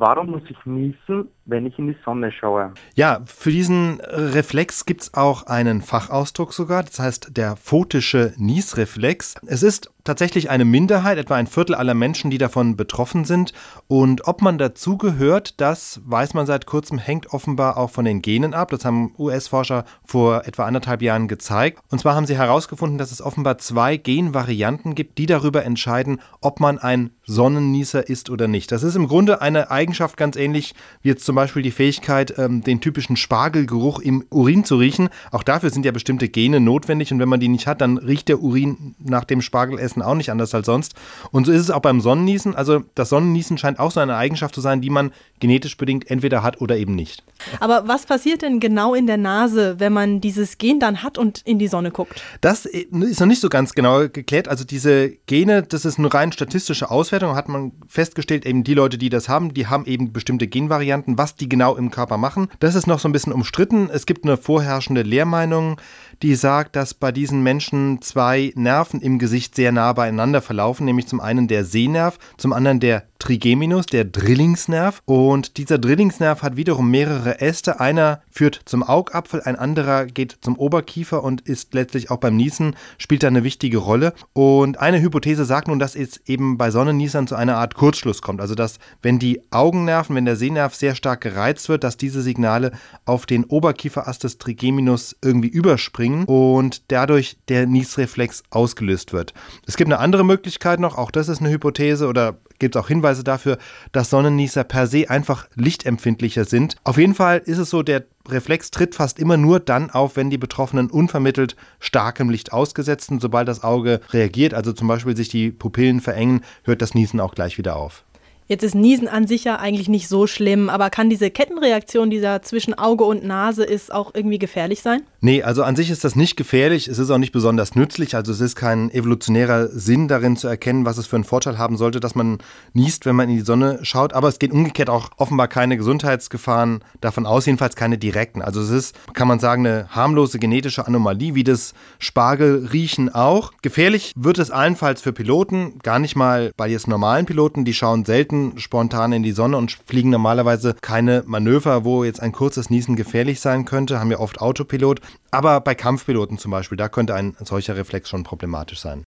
Warum muss ich niesen, wenn ich in die Sonne schaue? Ja, für diesen Reflex gibt es auch einen Fachausdruck sogar, das heißt der photische Niesreflex. Es ist tatsächlich eine Minderheit, etwa ein Viertel aller Menschen, die davon betroffen sind. Und ob man dazugehört, das weiß man seit kurzem, hängt offenbar auch von den Genen ab. Das haben US-Forscher vor etwa anderthalb Jahren gezeigt. Und zwar haben sie herausgefunden, dass es offenbar zwei Genvarianten gibt, die darüber entscheiden, ob man ein Sonnennießer ist oder nicht. Das ist im Grunde eine Eigenschaft ganz ähnlich wie jetzt zum Beispiel die Fähigkeit, ähm, den typischen Spargelgeruch im Urin zu riechen. Auch dafür sind ja bestimmte Gene notwendig und wenn man die nicht hat, dann riecht der Urin nach dem Spargelessen auch nicht anders als sonst. Und so ist es auch beim Sonnenniesen. Also das Sonnenniesen scheint auch so eine Eigenschaft zu sein, die man genetisch bedingt entweder hat oder eben nicht. Aber was passiert denn genau in der Nase, wenn man dieses Gen dann hat und in die Sonne guckt? Das ist noch nicht so ganz genau geklärt. Also diese Gene, das ist eine rein statistische Auswertung. Hat man festgestellt, eben die Leute, die das haben, die haben eben bestimmte Genvarianten. Was die genau im Körper machen, das ist noch so ein bisschen umstritten. Es gibt eine vorherrschende Lehrmeinung, die sagt, dass bei diesen Menschen zwei Nerven im Gesicht sehr nah beieinander verlaufen, nämlich zum einen der Sehnerv, zum anderen der Trigeminus, der Drillingsnerv. Und dieser Drillingsnerv hat wiederum mehrere Äste. Einer führt zum Augapfel, ein anderer geht zum Oberkiefer und ist letztlich auch beim Niesen, spielt da eine wichtige Rolle. Und eine Hypothese sagt nun, dass es eben bei Sonnenniesern zu einer Art Kurzschluss kommt. Also dass, wenn die Augennerven, wenn der Sehnerv sehr stark gereizt wird, dass diese Signale auf den Oberkieferast des Trigeminus irgendwie überspringen und dadurch der Niesreflex ausgelöst wird. Es gibt eine andere Möglichkeit noch, auch das ist eine Hypothese oder gibt es auch Hinweise dafür, dass Sonnennießer per se einfach lichtempfindlicher sind. Auf jeden Fall ist es so, der Reflex tritt fast immer nur dann auf, wenn die Betroffenen unvermittelt starkem Licht ausgesetzt sind. Sobald das Auge reagiert, also zum Beispiel sich die Pupillen verengen, hört das Niesen auch gleich wieder auf. Jetzt ist Niesen an sich ja eigentlich nicht so schlimm, aber kann diese Kettenreaktion, die da zwischen Auge und Nase ist, auch irgendwie gefährlich sein? Nee, also an sich ist das nicht gefährlich. Es ist auch nicht besonders nützlich. Also es ist kein evolutionärer Sinn darin zu erkennen, was es für einen Vorteil haben sollte, dass man niest, wenn man in die Sonne schaut. Aber es geht umgekehrt auch offenbar keine Gesundheitsgefahren davon aus, jedenfalls keine direkten. Also es ist, kann man sagen, eine harmlose genetische Anomalie, wie das Spargelriechen auch. Gefährlich wird es allenfalls für Piloten, gar nicht mal bei jetzt normalen Piloten, die schauen selten treten spontan in die Sonne und fliegen normalerweise keine Manöver, wo jetzt ein kurzes Niesen gefährlich sein könnte, haben ja oft Autopilot. Aber bei Kampfpiloten zum Beispiel, da könnte ein solcher Reflex schon problematisch sein.